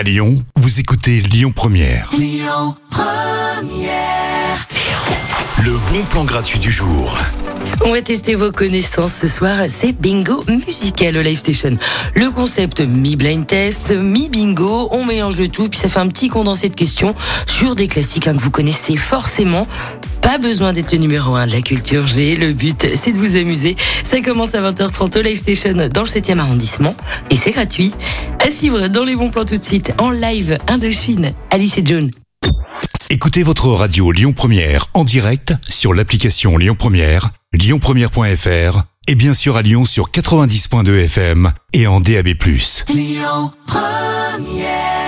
À Lyon, vous écoutez Lyon Première. Le bon plan gratuit du jour. On va tester vos connaissances ce soir. C'est bingo musical au Live Station. Le concept mi-blind test, mi-bingo. On mélange le tout, puis ça fait un petit condensé de questions sur des classiques hein, que vous connaissez forcément. Pas besoin d'être le numéro 1 de la culture G. Le but, c'est de vous amuser. Ça commence à 20h30 au Live Station dans le 7e arrondissement. Et c'est gratuit. À suivre dans les bons plans tout de suite, en live Indochine. Alice et John. Écoutez votre radio Lyon Première en direct sur l'application Lyon Première, lyonpremière.fr et bien sûr à Lyon sur 90.2 FM et en DAB+. Lyon Première